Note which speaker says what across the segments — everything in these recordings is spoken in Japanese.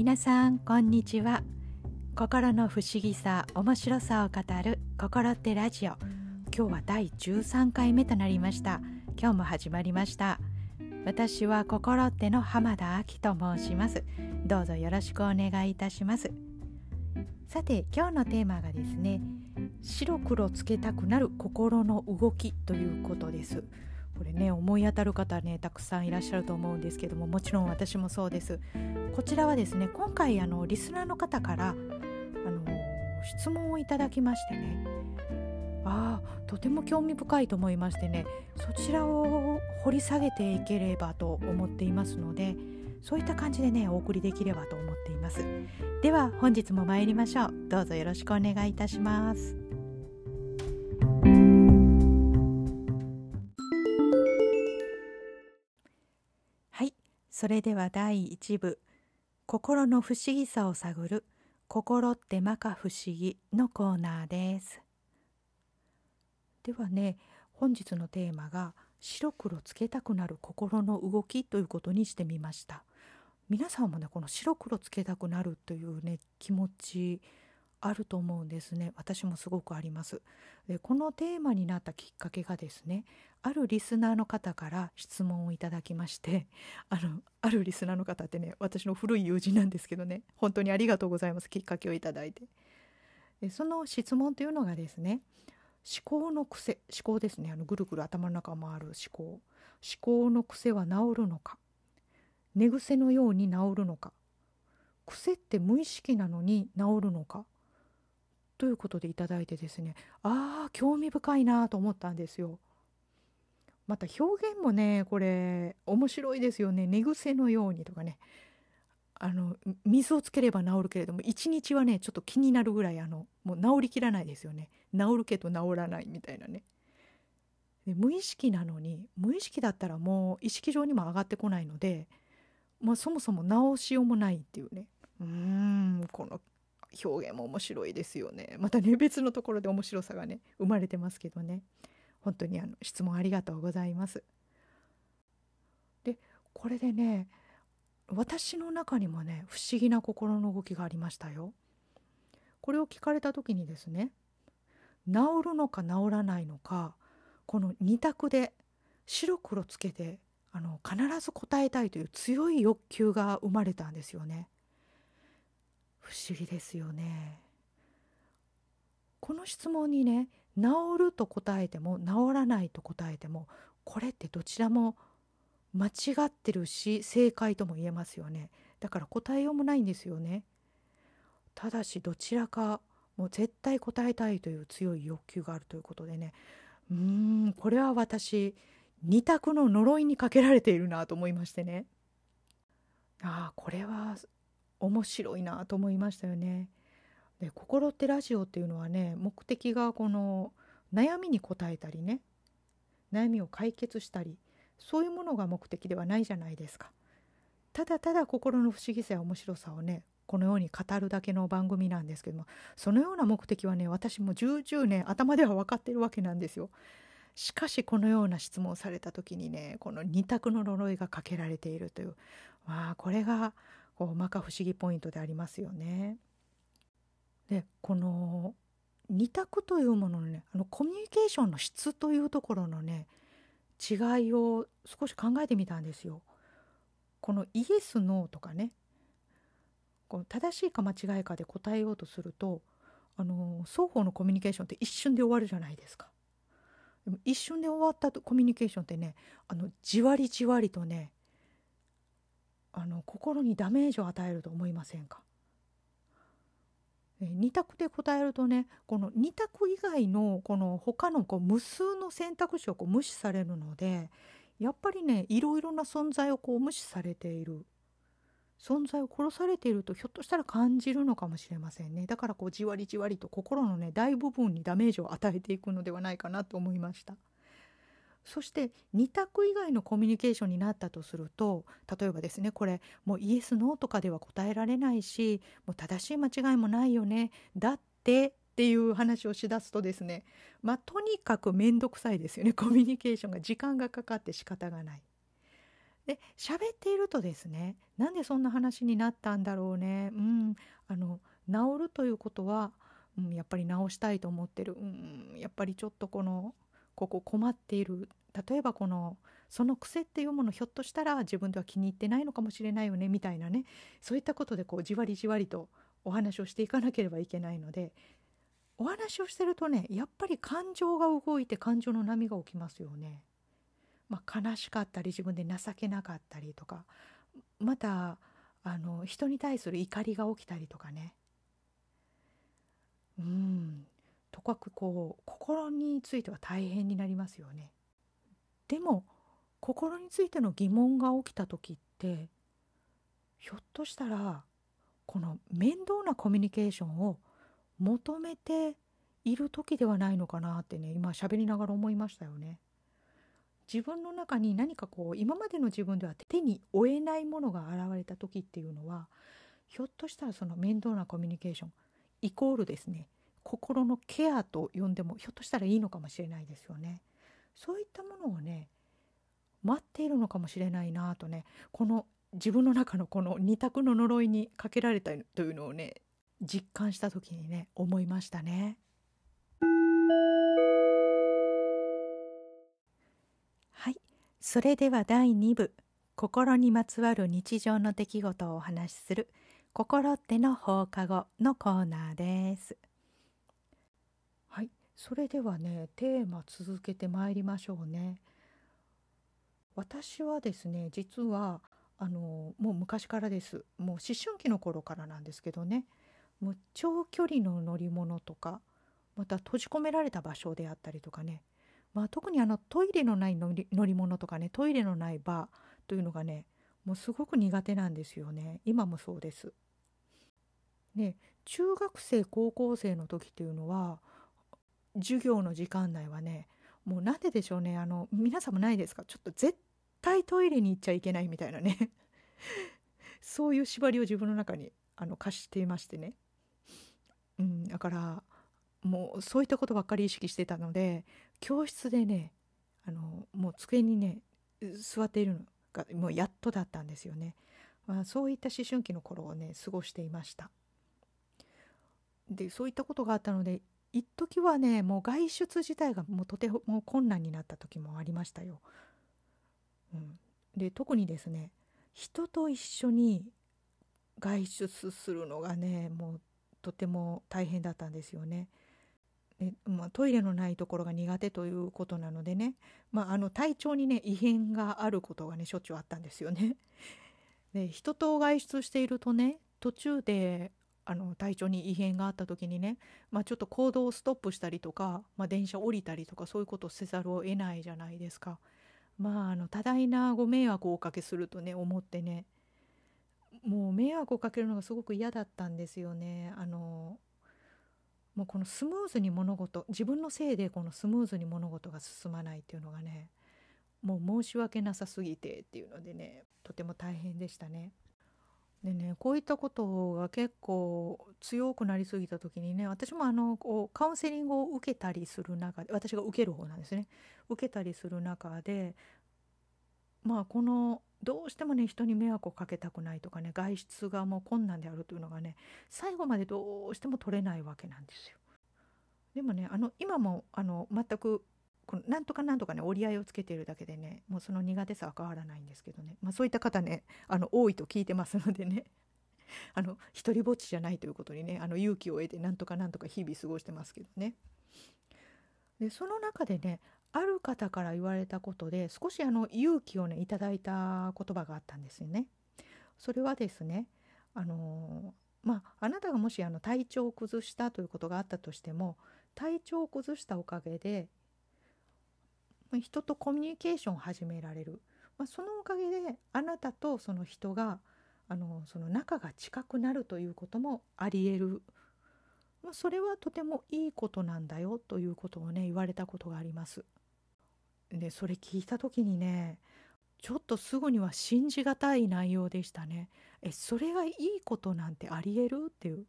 Speaker 1: 皆さんこんにちは。心の不思議さ面白さを語る心ってラジオ。今日は第13回目となりました。今日も始まりました。私は心っての浜田亜希と申します。どうぞよろしくお願いいたします。さて今日のテーマがですね白黒つけたくなる心の動きということです。これね思い当たる方ねたくさんいらっしゃると思うんですけどももちろん私もそうです。こちらはですね今回あのリスナーの方からあの質問をいただきましてね。ああとても興味深いと思いましてねそちらを掘り下げていければと思っていますのでそういった感じでねお送りできればと思っています。では本日も参りましょう。どうぞよろしくお願いいたしますそれでは第1部「心の不思議さを探る心って摩訶不思議」のコーナーです。ではね本日のテーマが「白黒つけたくなる心の動き」ということにしてみました。皆さんもねこの白黒つけたくなるというね気持ちあると思うんですね。私もすごくあります。でこのテーマになったきっかけがですねあるリスナーの方から質問をいただきまして あのあるリスナーの方ってね私の古い友人なんですけどね本当にありがとうございますきっかけをいただいて。でその質問というのがですね思考の癖思考ですね。あのぐるぐる頭の中を回る思考。思考の癖は治るのか寝癖のように治るのか。癖って無意識なのに治るのか。ということでいただいてですねああ興味深いなと思ったんですよ。また表現もねこれ面白いですよね。寝癖のようにとかね。あの水をつければ治るけれども一日はねちょっと気になるぐらいあのもう治りきらないですよね。治るけど治らないみたいなね。で無意識なのに無意識だったらもう意識上にも上がってこないので、まあ、そもそも治しようもないっていうね。うーんこ表現も面白いですよね。またね別のところで面白さがね生まれてますけどね。本当にあの質問ありがとうございます。でこれでね私の中にもね不思議な心の動きがありましたよ。これを聞かれた時にですね治るのか治らないのかこの2択で白黒つけてあの必ず答えたいという強い欲求が生まれたんですよね。不思議ですよね。この質問にね治ると答えても治らないと答えてもこれってどちらも間違ってるし正解とも言えますよね。だから答えようもないんですよね。ただしどちらかもう絶対答えたいという強い欲求があるということでね。うーんこれは私二択の呪いにかけられているなと思いましてね。ああこれは面白いなと思いましたよね。で心ってラジオっていうのはね目的がこの悩みに答えたりね悩みを解決したりそういうものが目的ではないじゃないですか。ただただ心の不思議さや面白さをねこのように語るだけの番組なんですけどもそのような目的はね私も重々ね頭では分かってるわけなんですよ。しかしこのような質問をされた時にねこの二択の呪いがかけられているというまあこれがこう摩訶不思議ポイントでありますよね。でこの二択というもののねあのコミュニケーションの質というところのね違いを少し考えてみたんですよ。このイエス・ノーとかねこの正しいか間違いかで答えようとするとあの双方のコミュニケーションって一瞬で終わるじゃないですか。でも一瞬で終わったコミュニケーションってねあのじわりじわりとねあの心にダメージを与えると思いませんか？2択で答えるとねこの2択以外のこの他のこう無数の選択肢をこう無視されるのでやっぱりねいろいろな存在をこう無視されている。存在を殺されているとひょっとしたら感じるのかもしれませんね。だからこうじわりじわりと心のね大部分にダメージを与えていくのではないかなと思いました。そして2択以外のコミュニケーションになったとすると例えばですねこれもうイエス・ノーとかでは答えられないしもう正しい間違いもないよねだってっていう話をしだすとですねまあとにかく面倒くさいですよねコミュニケーションが時間がかかって仕方がない。で喋っているとですねなんでそんな話になったんだろうねうんあの治るということは、うん、やっぱり治したいと思ってる、うん、やっぱりちょっとこのここ困っている。例えばこのその癖っていうものひょっとしたら自分では気に入ってないのかもしれないよねみたいなね。そういったことでこうじわりじわりとお話をしていかなければいけないので。お話をしてるとねやっぱり感情が動いて感情の波が起きますよね。まあ、悲しかったり自分で情けなかったりとか。またあの人に対する怒りが起きたりとかね。うん。かくこう心については大変になりますよね。でも心についての疑問が起きた時ってひょっとしたらこの面倒なコミュニケーションを求めている時ではないのかなってね今喋りながら思いましたよね。自分の中に何かこう今までの自分では手に負えないものが現れた時っていうのはひょっとしたらその面倒なコミュニケーションイコールですね心のケアと呼んでもひょっとしたらいいのかもしれないですよね。そういったものをね待っているのかもしれないなとねこの自分の中のこの二択の呪いにかけられたというのをね実感した時にね思いましたね。はいそれでは第2部心にまつわる日常の出来事をお話しする心っての放課後のコーナーですそれではねテーマ続けてまいりましょうね。私はですね実はあのもう昔からです。もう思春期の頃からなんですけどね。もう長距離の乗り物とかまた閉じ込められた場所であったりとかね。まあ、特にあのトイレのない乗り物とかねトイレのないバーというのがねもうすごく苦手なんですよね。今もそうです。ね中学生高校生の時っていうのは授業の時間内はねもうなんででしょうねあの皆さんもないですか？ちょっと絶対トイレに行っちゃいけないみたいなね。そういう縛りを自分の中にあの課していましてね、うん、だからもうそういったことばっかり意識してたので教室でねあのもう机にね座っているのがもうやっとだったんですよね、まあ、そういった思春期の頃をね過ごしていました。でそういったことがあったので一時はねもう外出自体がもうとても困難になった時もありましたよ、うん、で特にですね人と一緒に外出するのがねもうとても大変だったんですよね。でまあ、トイレのないところが苦手ということなのでね、まあ、あの体調にね異変があることがねしょっちゅうあったんですよね。で人と外出しているとね途中であの体調に異変があった時にね、まあ、ちょっと行動をストップしたりとか、まあ、電車降りたりとかそういうことをせざるを得ないじゃないですか。まああの多大なご迷惑をおかけするとね思ってねもう迷惑をかけるのがすごく嫌だったんですよね。あのもうこのスムーズに物事自分のせいでこのスムーズに物事が進まないっていうのがねもう申し訳なさすぎてっていうのでねとても大変でしたね。でねこういったことが結構強くなりすぎた時にね私もあのこうカウンセリングを受けたりする中で私が受ける方なんですね受けたりする中でまあこのどうしてもね人に迷惑をかけたくないとかね外出がもう困難であるというのがね最後までどうしても取れないわけなんですよ。でもねあの今もあの全くこのなんとかなんとかね折り合いをつけているだけでねもうその苦手さは変わらないんですけどね、まあ、そういった方ねあの多いと聞いてますのでね あの一りぼっちじゃないということにねあの勇気を得てなんとかなんとか日々過ごしてますけどね。でその中でねある方から言われたことで少しあの勇気をねいただいた言葉があったんですよね。それはですねあのまああなたがもしあの体調を崩したということがあったとしても体調を崩したおかげで人とコミュニケーションを始められる、まあ、そのおかげであなたとその人があのその仲が近くなるということもありえる、まあ、それはとてもいいことなんだよということをね言われたことがあります。でそれ聞いた時にねちょっとすぐには信じがたい内容でしたね。えそれがいいことなんてありえる？っていう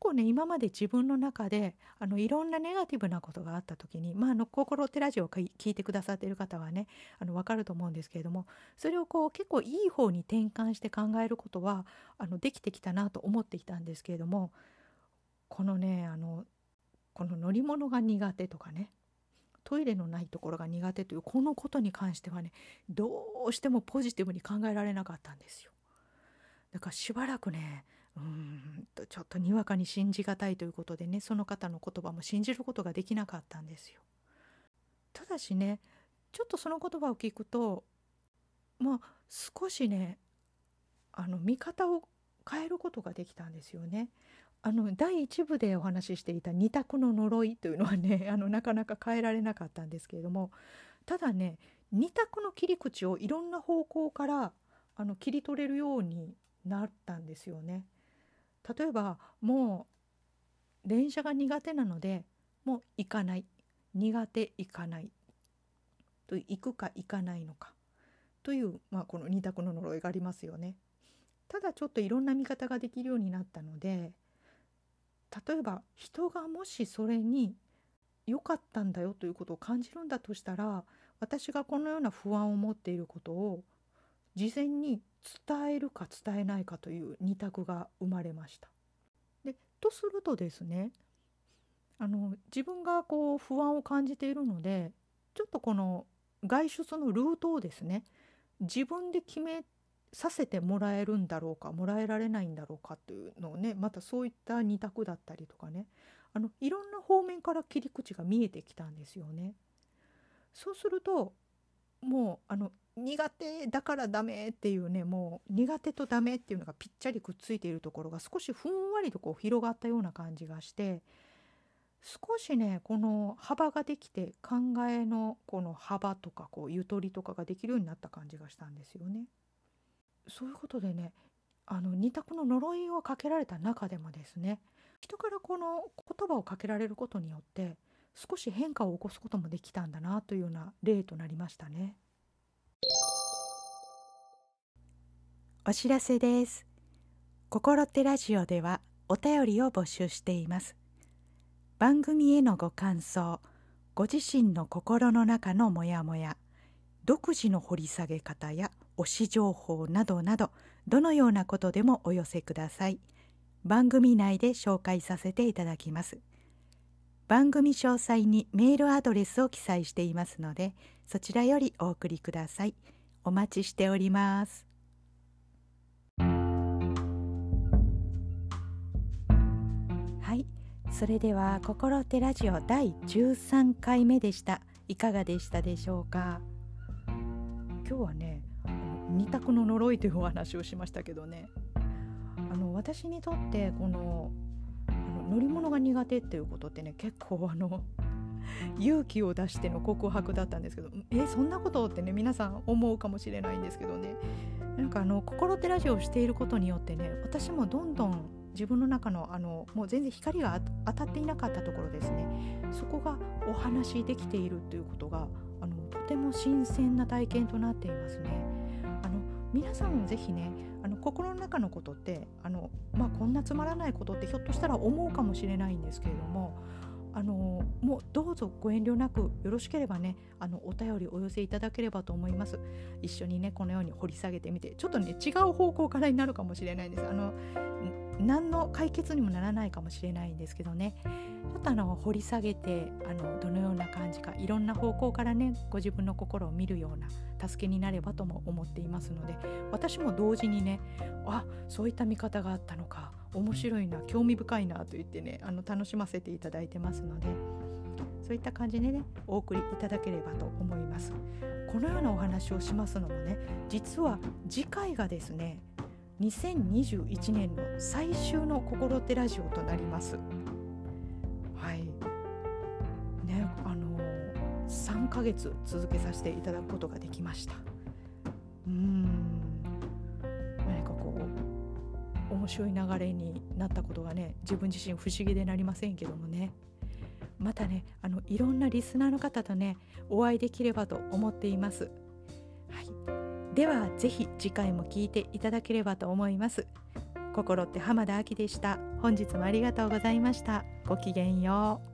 Speaker 1: 構ね今まで自分の中であのいろんなネガティブなことがあった時にまああの心ってラジオを聞いてくださっている方はねあの分かると思うんですけれどもそれをこう結構いい方に転換して考えることはあのできてきたなと思っていたんですけれどもこのねあのこの乗り物が苦手とかねトイレのないところが苦手というこのことに関してはねどうしてもポジティブに考えられなかったんですよ。だからしばらくねうんとちょっとにわかに信じがたいということでねその方の言葉も信じることができなかったんですよ。ただしねちょっとその言葉を聞くとまあ少しねあの見方を変えることができたんですよね。あの第1部でお話ししていた二択の呪いというのはね あのなかなか変えられなかったんですけれどもただね二択の切り口をいろんな方向からあの切り取れるようになったんですよね。例えばもう電車が苦手なのでもう行かない。苦手行かない。と行くか行かないのか。という、まあ、この二択の呪いがありますよね。ただちょっといろんな見方ができるようになったので例えば人がもしそれに良かったんだよということを感じるんだとしたら私がこのような不安を持っていることを事前に伝えるか伝えないかという二択が生まれました。でとするとですねあの自分がこう不安を感じているのでちょっとこの外出のルートをですね自分で決めさせてもらえるんだろうかもらえられないんだろうかというのをねまたそういった二択だったりとかねあのいろんな方面から切り口が見えてきたんですよね。そうするともうあの苦手だからダメっていうねもう苦手とダメっていうのがぴっちゃりくっついているところが少しふんわりとこう広がったような感じがして少しねこの幅ができて考えのこの幅とかこうゆとりとかができるようになった感じがしたんですよね。そういうことでねあの二択の呪いをかけられた中でもですね人からこの言葉をかけられることによって少し変化を起こすこともできたんだなというような例となりましたね。
Speaker 2: お知らせです。心ってラジオではお便りを募集しています。番組へのご感想、ご自身の心の中のモヤモヤ、独自の掘り下げ方や推し情報などなどどのようなことでもお寄せください番組内で紹介させていただきます番組詳細にメールアドレスを記載していますのでそちらよりお送りくださいお待ちしておりますそれでは心手ラジオ第13回目でした。いかがでしたでしょうか？
Speaker 1: 今日はね二択の呪いというお話をしましたけどね。あの私にとってこのあの乗り物が苦手っていうことってね結構あの勇気を出しての告白だったんですけどえそんなことってね皆さん思うかもしれないんですけどね。なんかあの心手ラジオをしていることによってね私もどんどん自分の中のあのもう全然光が当たっていなかったところですねそこがお話しできているということがあのとても新鮮な体験となっていますね。皆さんもぜひねあの心の中のことってあの、まあ、こんなつまらないことってひょっとしたら思うかもしれないんですけれどもあのもうどうぞご遠慮なくよろしければねあのお便りお寄せいただければと思います。一緒にねこのように掘り下げてみてちょっとね違う方向からになるかもしれないです。あの何の解決にもならないかもしれないんですけどね。ちょっとあの掘り下げてあのどのような感じかいろんな方向からねご自分の心を見るような助けになればとも思っていますので私も同時にねあそういった見方があったのか面白いな興味深いなと言ってねあの楽しませていただいてますのでそういった感じでねお送りいただければと思います。このようなお話をしますのもね実は次回がですね2021年の最終の心手ラジオとなります。はい。ねあの3ヶ月続けさせていただくことができました。うん。面白い流れになったことがね自分自身不思議でなりませんけどもね。またねあのいろんなリスナーの方とねお会いできればと思っています。はい。では是非次回も聞いていただければと思います。心って浜田亜希でした。本日もありがとうございました。ごきげんよう。